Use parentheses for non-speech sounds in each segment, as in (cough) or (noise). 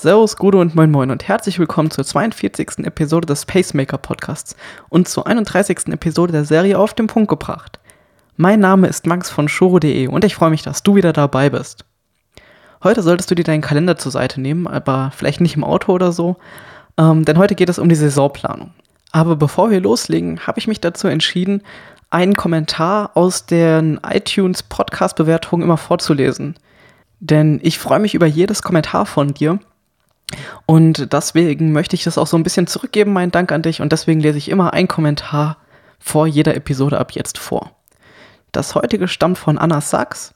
Servus, Gude und Moin Moin und herzlich willkommen zur 42. Episode des Pacemaker Podcasts und zur 31. Episode der Serie Auf den Punkt gebracht. Mein Name ist Max von Shoro.de und ich freue mich, dass du wieder dabei bist. Heute solltest du dir deinen Kalender zur Seite nehmen, aber vielleicht nicht im Auto oder so, ähm, denn heute geht es um die Saisonplanung. Aber bevor wir loslegen, habe ich mich dazu entschieden, einen Kommentar aus den iTunes Podcast-Bewertungen immer vorzulesen. Denn ich freue mich über jedes Kommentar von dir und deswegen möchte ich das auch so ein bisschen zurückgeben, meinen Dank an dich. Und deswegen lese ich immer einen Kommentar vor jeder Episode ab jetzt vor. Das heutige stammt von Anna Sachs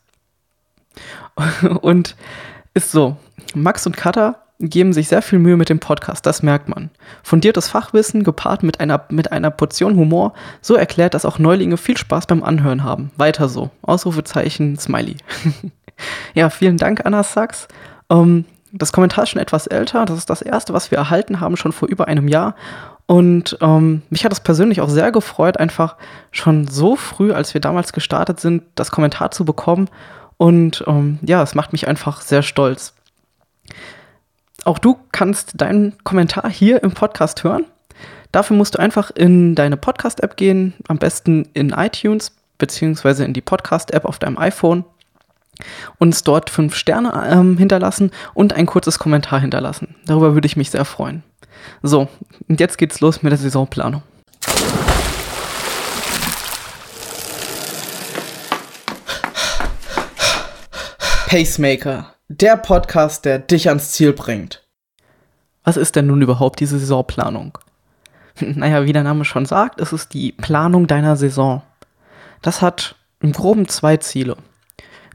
(laughs) und ist so: Max und Katha geben sich sehr viel Mühe mit dem Podcast, das merkt man. Fundiertes Fachwissen gepaart mit einer, mit einer Portion Humor, so erklärt, dass auch Neulinge viel Spaß beim Anhören haben. Weiter so. Ausrufezeichen, Smiley. (laughs) ja, vielen Dank, Anna Sachs. Ähm, das Kommentar ist schon etwas älter. Das ist das erste, was wir erhalten haben, schon vor über einem Jahr. Und ähm, mich hat es persönlich auch sehr gefreut, einfach schon so früh, als wir damals gestartet sind, das Kommentar zu bekommen. Und ähm, ja, es macht mich einfach sehr stolz. Auch du kannst deinen Kommentar hier im Podcast hören. Dafür musst du einfach in deine Podcast-App gehen, am besten in iTunes beziehungsweise in die Podcast-App auf deinem iPhone uns dort fünf Sterne ähm, hinterlassen und ein kurzes Kommentar hinterlassen. Darüber würde ich mich sehr freuen. So, und jetzt geht's los mit der Saisonplanung. Pacemaker, der Podcast, der dich ans Ziel bringt. Was ist denn nun überhaupt diese Saisonplanung? (laughs) Naja, wie der Name schon sagt, es ist die Planung deiner Saison. Das hat im groben zwei Ziele.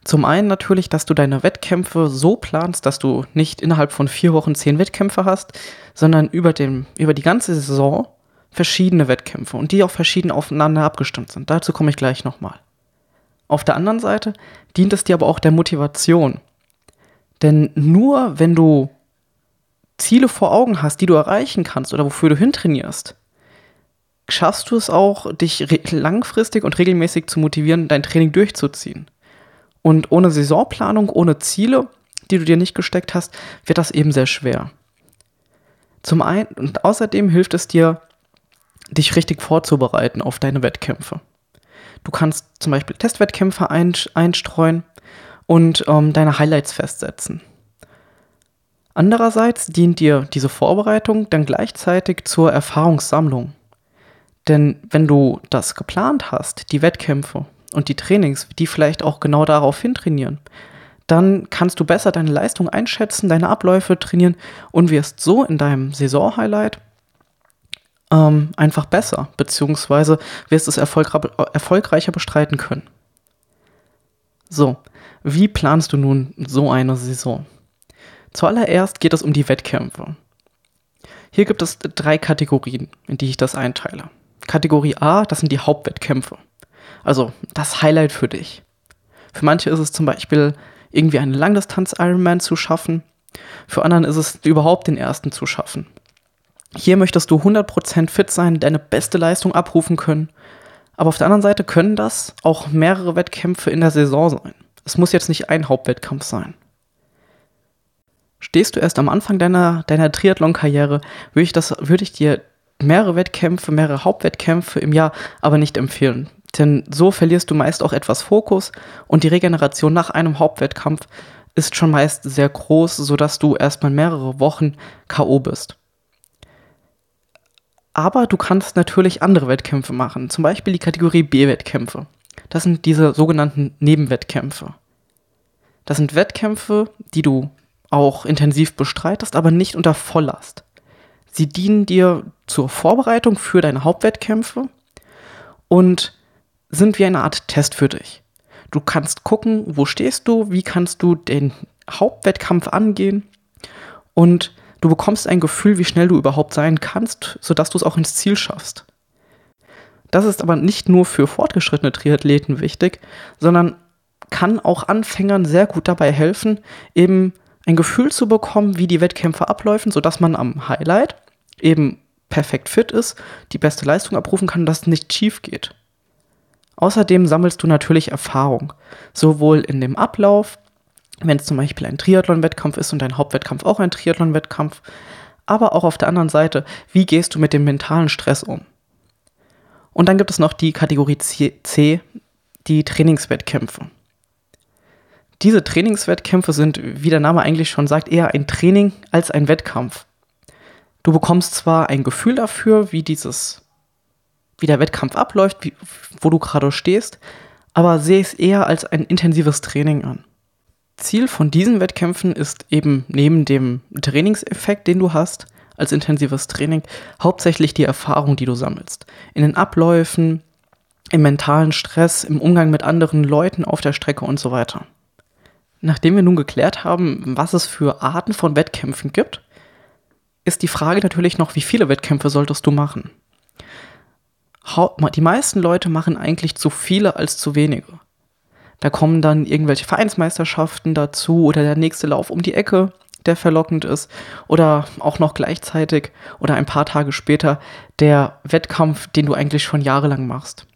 Zum einen natürlich, dass du deine Wettkämpfe so planst, dass du nicht innerhalb von vier Wochen zehn Wettkämpfe hast, sondern über, den, über die ganze Saison verschiedene Wettkämpfe und die auch verschieden aufeinander abgestimmt sind. Dazu komme ich gleich nochmal. Auf der anderen Seite dient es dir aber auch der Motivation. Denn nur wenn du Ziele vor Augen hast, die du erreichen kannst oder wofür du hintrainierst, schaffst du es auch, dich langfristig und regelmäßig zu motivieren, dein Training durchzuziehen. Und ohne Saisonplanung, ohne Ziele, die du dir nicht gesteckt hast, wird das eben sehr schwer. Zum einen und außerdem hilft es dir, dich richtig vorzubereiten auf deine Wettkämpfe. Du kannst zum Beispiel Testwettkämpfe einstreuen und ähm, deine Highlights festsetzen. Andererseits dient dir diese Vorbereitung dann gleichzeitig zur Erfahrungssammlung. Denn wenn du das geplant hast, die Wettkämpfe und die Trainings, die vielleicht auch genau darauf hin trainieren, dann kannst du besser deine Leistung einschätzen, deine Abläufe trainieren und wirst so in deinem Saison-Highlight ähm, einfach besser, beziehungsweise wirst es erfolgreicher bestreiten können. So, wie planst du nun so eine Saison? Zuallererst geht es um die Wettkämpfe. Hier gibt es drei Kategorien, in die ich das einteile. Kategorie A, das sind die Hauptwettkämpfe. Also das Highlight für dich. Für manche ist es zum Beispiel irgendwie eine Langdistanz-Ironman zu schaffen. Für anderen ist es überhaupt den ersten zu schaffen. Hier möchtest du 100% fit sein, deine beste Leistung abrufen können. Aber auf der anderen Seite können das auch mehrere Wettkämpfe in der Saison sein. Es muss jetzt nicht ein Hauptwettkampf sein. Stehst du erst am Anfang deiner, deiner Triathlon-Karriere, würde ich, würd ich dir mehrere Wettkämpfe, mehrere Hauptwettkämpfe im Jahr aber nicht empfehlen. Denn so verlierst du meist auch etwas Fokus und die Regeneration nach einem Hauptwettkampf ist schon meist sehr groß, sodass du erstmal mehrere Wochen KO bist. Aber du kannst natürlich andere Wettkämpfe machen, zum Beispiel die Kategorie B-Wettkämpfe. Das sind diese sogenannten Nebenwettkämpfe. Das sind Wettkämpfe, die du auch intensiv bestreitest, aber nicht unter Volllast. Sie dienen dir zur Vorbereitung für deine Hauptwettkämpfe und sind wie eine Art Test für dich. Du kannst gucken, wo stehst du, wie kannst du den Hauptwettkampf angehen und du bekommst ein Gefühl, wie schnell du überhaupt sein kannst, sodass du es auch ins Ziel schaffst. Das ist aber nicht nur für fortgeschrittene Triathleten wichtig, sondern kann auch Anfängern sehr gut dabei helfen, eben ein Gefühl zu bekommen, wie die Wettkämpfe abläufen, sodass man am Highlight eben perfekt fit ist, die beste Leistung abrufen kann, dass es nicht schief geht. Außerdem sammelst du natürlich Erfahrung, sowohl in dem Ablauf wenn es zum Beispiel ein Triathlon-Wettkampf ist und dein Hauptwettkampf auch ein Triathlon-Wettkampf. Aber auch auf der anderen Seite, wie gehst du mit dem mentalen Stress um? Und dann gibt es noch die Kategorie C, die Trainingswettkämpfe. Diese Trainingswettkämpfe sind, wie der Name eigentlich schon sagt, eher ein Training als ein Wettkampf. Du bekommst zwar ein Gefühl dafür, wie dieses, wie der Wettkampf abläuft, wie, wo du gerade stehst, aber sehe es eher als ein intensives Training an. Ziel von diesen Wettkämpfen ist eben neben dem Trainingseffekt, den du hast, als intensives Training, hauptsächlich die Erfahrung, die du sammelst. In den Abläufen, im mentalen Stress, im Umgang mit anderen Leuten auf der Strecke und so weiter. Nachdem wir nun geklärt haben, was es für Arten von Wettkämpfen gibt, ist die Frage natürlich noch, wie viele Wettkämpfe solltest du machen? Die meisten Leute machen eigentlich zu viele als zu wenige. Da kommen dann irgendwelche Vereinsmeisterschaften dazu oder der nächste Lauf um die Ecke, der verlockend ist. Oder auch noch gleichzeitig oder ein paar Tage später der Wettkampf, den du eigentlich schon jahrelang machst.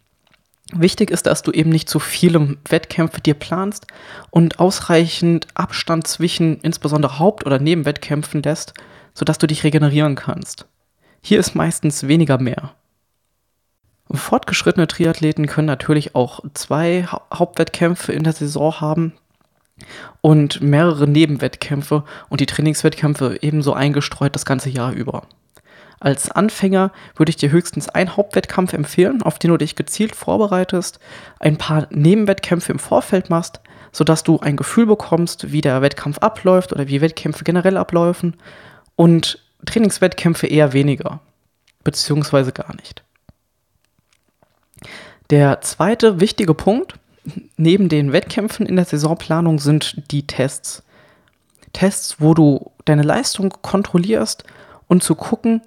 Wichtig ist, dass du eben nicht zu viele Wettkämpfe dir planst und ausreichend Abstand zwischen insbesondere Haupt- oder Nebenwettkämpfen lässt, sodass du dich regenerieren kannst. Hier ist meistens weniger mehr. Fortgeschrittene Triathleten können natürlich auch zwei Hauptwettkämpfe in der Saison haben und mehrere Nebenwettkämpfe und die Trainingswettkämpfe ebenso eingestreut das ganze Jahr über. Als Anfänger würde ich dir höchstens einen Hauptwettkampf empfehlen, auf den du dich gezielt vorbereitest, ein paar Nebenwettkämpfe im Vorfeld machst, sodass du ein Gefühl bekommst, wie der Wettkampf abläuft oder wie Wettkämpfe generell ablaufen und Trainingswettkämpfe eher weniger, beziehungsweise gar nicht. Der zweite wichtige Punkt neben den Wettkämpfen in der Saisonplanung sind die Tests. Tests, wo du deine Leistung kontrollierst und zu gucken,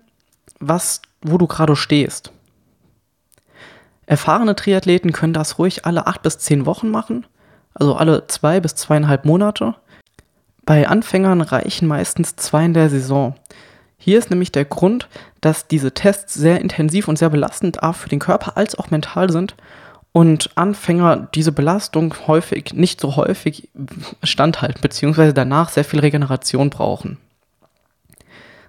was, wo du gerade stehst. Erfahrene Triathleten können das ruhig alle acht bis zehn Wochen machen, also alle zwei bis zweieinhalb Monate. Bei Anfängern reichen meistens zwei in der Saison. Hier ist nämlich der Grund, dass diese Tests sehr intensiv und sehr belastend A für den Körper als auch mental sind und Anfänger diese Belastung häufig, nicht so häufig standhalten, beziehungsweise danach sehr viel Regeneration brauchen.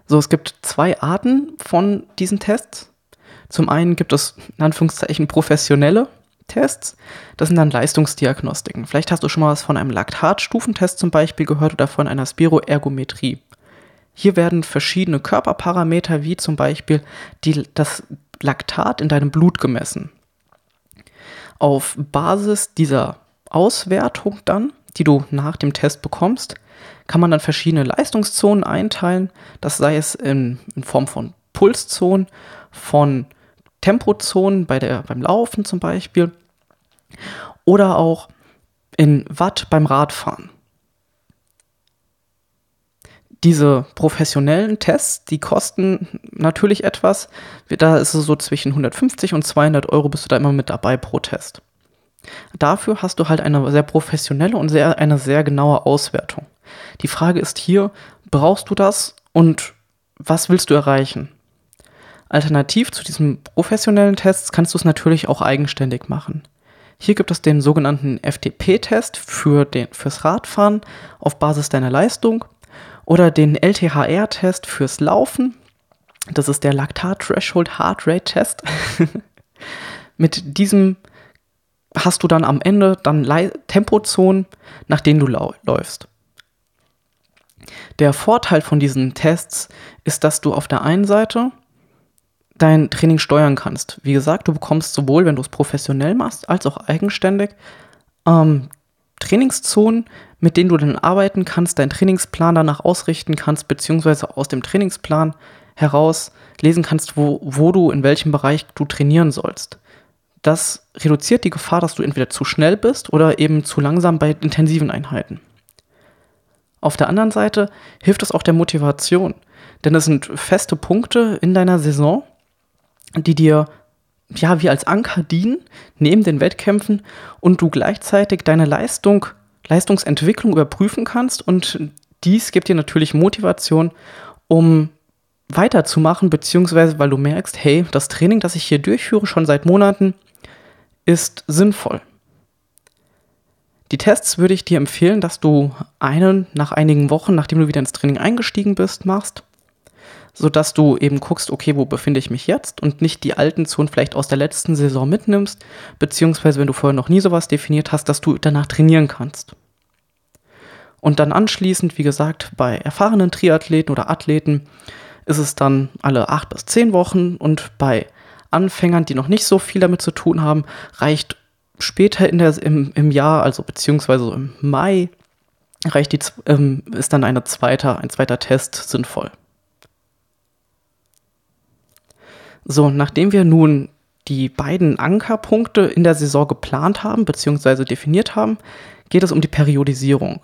So, es gibt zwei Arten von diesen Tests. Zum einen gibt es in Anführungszeichen professionelle Tests. Das sind dann Leistungsdiagnostiken. Vielleicht hast du schon mal was von einem Laktatstufentest zum Beispiel gehört oder von einer Spiroergometrie. Hier werden verschiedene Körperparameter wie zum Beispiel die, das Laktat in deinem Blut gemessen. Auf Basis dieser Auswertung dann, die du nach dem Test bekommst, kann man dann verschiedene Leistungszonen einteilen. Das sei es in, in Form von Pulszonen, von Tempozonen bei der, beim Laufen zum Beispiel oder auch in Watt beim Radfahren. Diese professionellen Tests, die kosten natürlich etwas. Da ist es so zwischen 150 und 200 Euro bist du da immer mit dabei pro Test. Dafür hast du halt eine sehr professionelle und sehr, eine sehr genaue Auswertung. Die Frage ist hier, brauchst du das und was willst du erreichen? Alternativ zu diesen professionellen Tests kannst du es natürlich auch eigenständig machen. Hier gibt es den sogenannten FTP-Test für fürs Radfahren auf Basis deiner Leistung oder den LTHR-Test fürs Laufen. Das ist der Lactat Threshold Heart Rate Test. (laughs) Mit diesem hast du dann am Ende dann Tempozonen, nach denen du läufst. Der Vorteil von diesen Tests ist, dass du auf der einen Seite dein Training steuern kannst. Wie gesagt, du bekommst sowohl, wenn du es professionell machst, als auch eigenständig ähm, Trainingszonen, mit denen du dann arbeiten kannst, deinen Trainingsplan danach ausrichten kannst, beziehungsweise aus dem Trainingsplan heraus lesen kannst, wo, wo du in welchem Bereich du trainieren sollst. Das reduziert die Gefahr, dass du entweder zu schnell bist oder eben zu langsam bei intensiven Einheiten. Auf der anderen Seite hilft es auch der Motivation, denn es sind feste Punkte in deiner Saison, die dir ja, wie als Anker dienen neben den Wettkämpfen und du gleichzeitig deine Leistung, Leistungsentwicklung überprüfen kannst und dies gibt dir natürlich Motivation, um weiterzumachen, beziehungsweise weil du merkst, hey, das Training, das ich hier durchführe, schon seit Monaten, ist sinnvoll. Die Tests würde ich dir empfehlen, dass du einen nach einigen Wochen, nachdem du wieder ins Training eingestiegen bist, machst, sodass du eben guckst, okay, wo befinde ich mich jetzt und nicht die alten Zonen vielleicht aus der letzten Saison mitnimmst, beziehungsweise wenn du vorher noch nie sowas definiert hast, dass du danach trainieren kannst. Und dann anschließend, wie gesagt, bei erfahrenen Triathleten oder Athleten ist es dann alle acht bis zehn Wochen und bei Anfängern, die noch nicht so viel damit zu tun haben, reicht später in der, im, im Jahr, also beziehungsweise im Mai, reicht die, ähm, ist dann eine zweite, ein zweiter Test sinnvoll. So, nachdem wir nun die beiden Ankerpunkte in der Saison geplant haben, beziehungsweise definiert haben, geht es um die Periodisierung.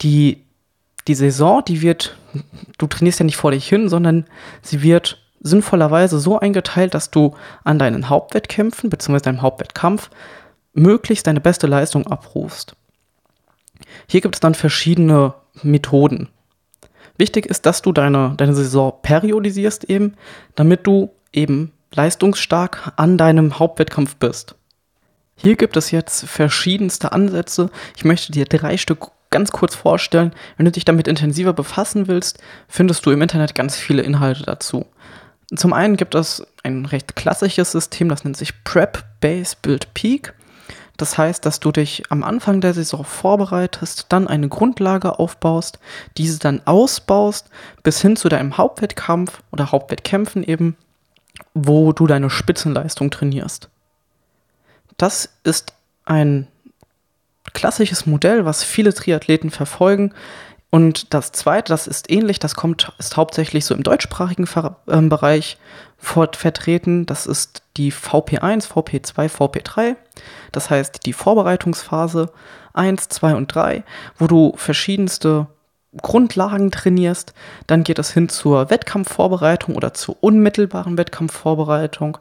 Die, die Saison, die wird, du trainierst ja nicht vor dich hin, sondern sie wird sinnvollerweise so eingeteilt, dass du an deinen Hauptwettkämpfen bzw. deinem Hauptwettkampf möglichst deine beste Leistung abrufst. Hier gibt es dann verschiedene Methoden. Wichtig ist, dass du deine, deine Saison periodisierst eben, damit du eben leistungsstark an deinem Hauptwettkampf bist. Hier gibt es jetzt verschiedenste Ansätze. Ich möchte dir drei Stück ganz kurz vorstellen. Wenn du dich damit intensiver befassen willst, findest du im Internet ganz viele Inhalte dazu. Zum einen gibt es ein recht klassisches System, das nennt sich Prep Base Build Peak. Das heißt, dass du dich am Anfang der Saison vorbereitest, dann eine Grundlage aufbaust, diese dann ausbaust bis hin zu deinem Hauptwettkampf oder Hauptwettkämpfen eben, wo du deine Spitzenleistung trainierst. Das ist ein klassisches Modell, was viele Triathleten verfolgen, und das zweite, das ist ähnlich, das kommt, ist hauptsächlich so im deutschsprachigen Ver äh, Bereich vertreten. Das ist die VP1, VP2, VP3. Das heißt die Vorbereitungsphase 1, 2 und 3, wo du verschiedenste Grundlagen trainierst. Dann geht es hin zur Wettkampfvorbereitung oder zur unmittelbaren Wettkampfvorbereitung.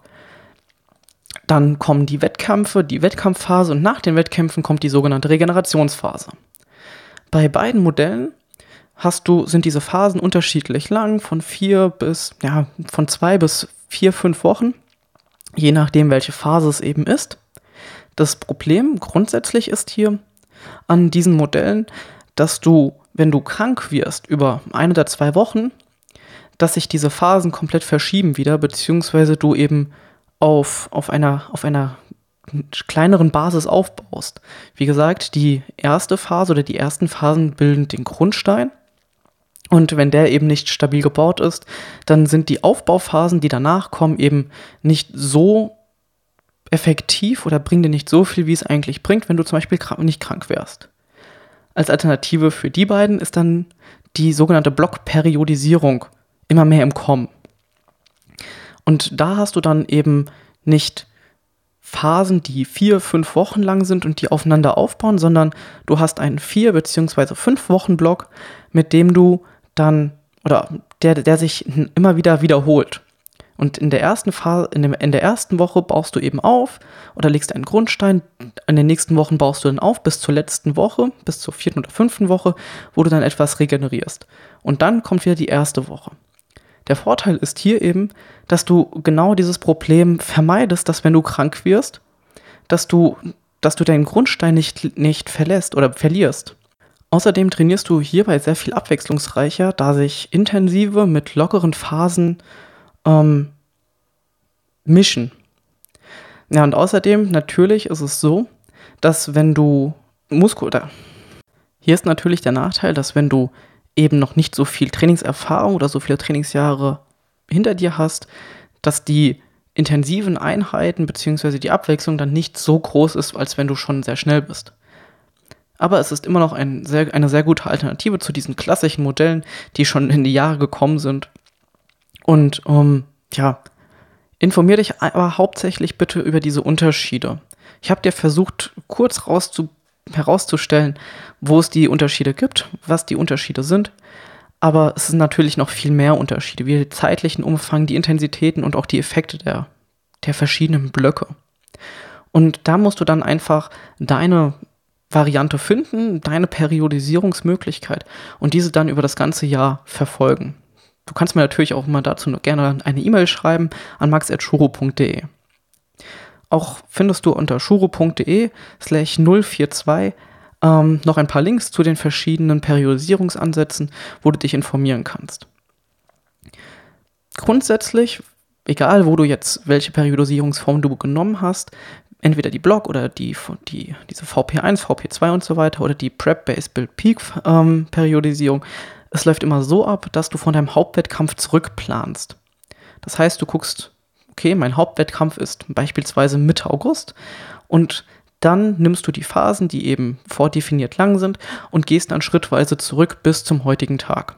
Dann kommen die Wettkämpfe, die Wettkampfphase und nach den Wettkämpfen kommt die sogenannte Regenerationsphase. Bei beiden Modellen hast du, sind diese Phasen unterschiedlich lang, von vier bis, ja, von zwei bis vier, fünf Wochen, je nachdem, welche Phase es eben ist. Das Problem grundsätzlich ist hier an diesen Modellen, dass du, wenn du krank wirst über ein oder zwei Wochen, dass sich diese Phasen komplett verschieben wieder, beziehungsweise du eben auf, auf, einer, auf einer kleineren Basis aufbaust. Wie gesagt, die erste Phase oder die ersten Phasen bilden den Grundstein. Und wenn der eben nicht stabil gebaut ist, dann sind die Aufbauphasen, die danach kommen, eben nicht so effektiv oder bringen dir nicht so viel, wie es eigentlich bringt, wenn du zum Beispiel nicht krank wärst. Als Alternative für die beiden ist dann die sogenannte Blockperiodisierung immer mehr im Kommen. Und da hast du dann eben nicht Phasen, die vier, fünf Wochen lang sind und die aufeinander aufbauen, sondern du hast einen vier beziehungsweise fünf Wochen Block, mit dem du dann oder der, der sich immer wieder wiederholt. Und in der ersten Phase, in, dem, in der ersten Woche baust du eben auf oder legst einen Grundstein. In den nächsten Wochen baust du dann auf bis zur letzten Woche, bis zur vierten oder fünften Woche, wo du dann etwas regenerierst. Und dann kommt wieder die erste Woche. Der Vorteil ist hier eben, dass du genau dieses Problem vermeidest, dass wenn du krank wirst, dass du, dass du deinen Grundstein nicht, nicht verlässt oder verlierst. Außerdem trainierst du hierbei sehr viel abwechslungsreicher, da sich intensive mit lockeren Phasen ähm, mischen. Ja, und außerdem natürlich ist es so, dass wenn du Muskel hier ist natürlich der Nachteil, dass wenn du eben noch nicht so viel Trainingserfahrung oder so viele Trainingsjahre hinter dir hast, dass die intensiven Einheiten bzw. die Abwechslung dann nicht so groß ist, als wenn du schon sehr schnell bist. Aber es ist immer noch ein sehr, eine sehr gute Alternative zu diesen klassischen Modellen, die schon in die Jahre gekommen sind. Und ähm, ja, informier dich aber hauptsächlich bitte über diese Unterschiede. Ich habe dir versucht, kurz rauszu herauszustellen, wo es die Unterschiede gibt, was die Unterschiede sind. Aber es sind natürlich noch viel mehr Unterschiede, wie den zeitlichen Umfang, die Intensitäten und auch die Effekte der, der verschiedenen Blöcke. Und da musst du dann einfach deine Variante finden, deine Periodisierungsmöglichkeit und diese dann über das ganze Jahr verfolgen. Du kannst mir natürlich auch mal dazu gerne eine E-Mail schreiben an max.shuro.de. Auch findest du unter shuro.de slash 042 ähm, noch ein paar Links zu den verschiedenen Periodisierungsansätzen, wo du dich informieren kannst. Grundsätzlich, egal wo du jetzt welche Periodisierungsform du genommen hast, entweder die Block oder die, die, diese VP1, VP2 und so weiter oder die Prep-Base-Build-Peak-Periodisierung, ähm, es läuft immer so ab, dass du von deinem Hauptwettkampf zurückplanst. Das heißt, du guckst, okay, mein Hauptwettkampf ist beispielsweise Mitte August und dann nimmst du die Phasen, die eben vordefiniert lang sind und gehst dann schrittweise zurück bis zum heutigen Tag.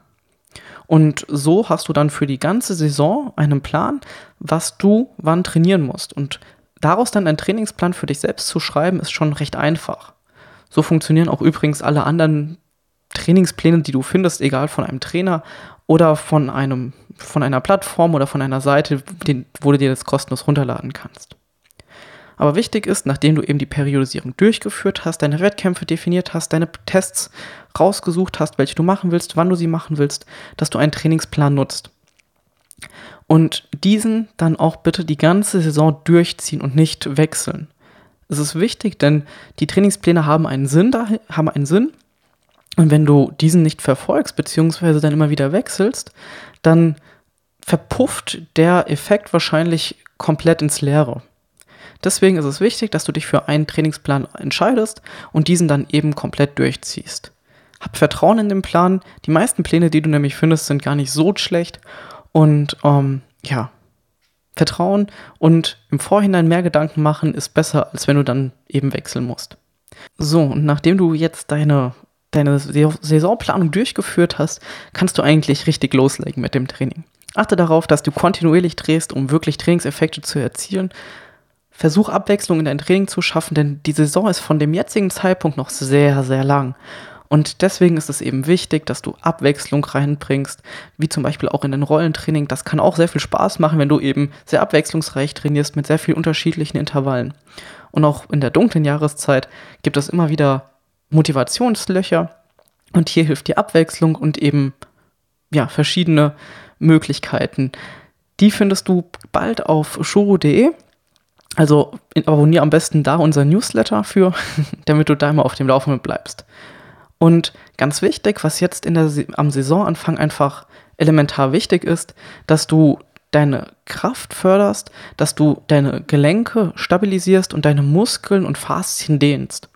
Und so hast du dann für die ganze Saison einen Plan, was du wann trainieren musst. Und daraus dann einen Trainingsplan für dich selbst zu schreiben, ist schon recht einfach. So funktionieren auch übrigens alle anderen Trainingspläne, die du findest, egal von einem Trainer oder von einem, von einer Plattform oder von einer Seite, wo du dir das kostenlos runterladen kannst. Aber wichtig ist, nachdem du eben die Periodisierung durchgeführt hast, deine Wettkämpfe definiert hast, deine Tests rausgesucht hast, welche du machen willst, wann du sie machen willst, dass du einen Trainingsplan nutzt. Und diesen dann auch bitte die ganze Saison durchziehen und nicht wechseln. Es ist wichtig, denn die Trainingspläne haben einen Sinn, haben einen Sinn. Und wenn du diesen nicht verfolgst, beziehungsweise dann immer wieder wechselst, dann verpufft der Effekt wahrscheinlich komplett ins Leere. Deswegen ist es wichtig, dass du dich für einen Trainingsplan entscheidest und diesen dann eben komplett durchziehst. Hab Vertrauen in den Plan. Die meisten Pläne, die du nämlich findest, sind gar nicht so schlecht. Und ähm, ja, Vertrauen und im Vorhinein mehr Gedanken machen ist besser, als wenn du dann eben wechseln musst. So, und nachdem du jetzt deine, deine Saisonplanung durchgeführt hast, kannst du eigentlich richtig loslegen mit dem Training. Achte darauf, dass du kontinuierlich drehst, um wirklich Trainingseffekte zu erzielen. Versuch Abwechslung in dein Training zu schaffen, denn die Saison ist von dem jetzigen Zeitpunkt noch sehr, sehr lang. Und deswegen ist es eben wichtig, dass du Abwechslung reinbringst, wie zum Beispiel auch in den Rollentraining. Das kann auch sehr viel Spaß machen, wenn du eben sehr abwechslungsreich trainierst mit sehr vielen unterschiedlichen Intervallen. Und auch in der dunklen Jahreszeit gibt es immer wieder Motivationslöcher. Und hier hilft die Abwechslung und eben ja, verschiedene Möglichkeiten. Die findest du bald auf shuro.de. Also abonniere am besten da unser Newsletter für, (laughs) damit du da immer auf dem Laufenden bleibst. Und ganz wichtig, was jetzt in der, am Saisonanfang einfach elementar wichtig ist, dass du deine Kraft förderst, dass du deine Gelenke stabilisierst und deine Muskeln und Faszien dehnst.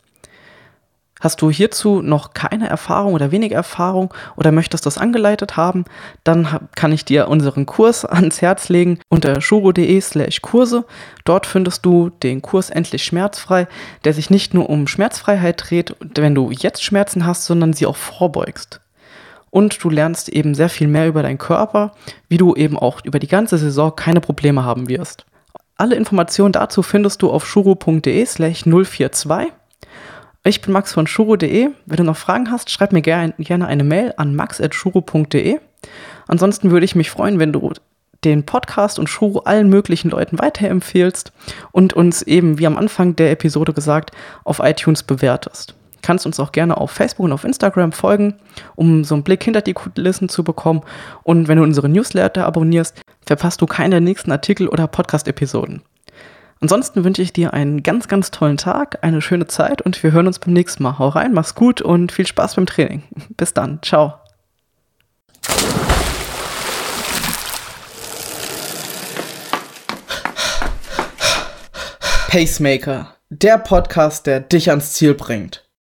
Hast du hierzu noch keine Erfahrung oder wenig Erfahrung oder möchtest das angeleitet haben, dann kann ich dir unseren Kurs (laughs) ans Herz legen unter shuro.de slash Kurse. Dort findest du den Kurs Endlich Schmerzfrei, der sich nicht nur um Schmerzfreiheit dreht, wenn du jetzt Schmerzen hast, sondern sie auch vorbeugst. Und du lernst eben sehr viel mehr über deinen Körper, wie du eben auch über die ganze Saison keine Probleme haben wirst. Alle Informationen dazu findest du auf shuro.de slash 042. Ich bin Max von shuro.de. Wenn du noch Fragen hast, schreib mir gerne eine Mail an max.shuro.de. Ansonsten würde ich mich freuen, wenn du den Podcast und Shuro allen möglichen Leuten weiterempfehlst und uns eben, wie am Anfang der Episode gesagt, auf iTunes bewertest. Kannst uns auch gerne auf Facebook und auf Instagram folgen, um so einen Blick hinter die Kulissen zu bekommen. Und wenn du unsere Newsletter abonnierst, verpasst du keine der nächsten Artikel oder Podcast-Episoden. Ansonsten wünsche ich dir einen ganz, ganz tollen Tag, eine schöne Zeit und wir hören uns beim nächsten Mal. Hau rein, mach's gut und viel Spaß beim Training. (laughs) Bis dann. Ciao. Pacemaker, der Podcast, der dich ans Ziel bringt.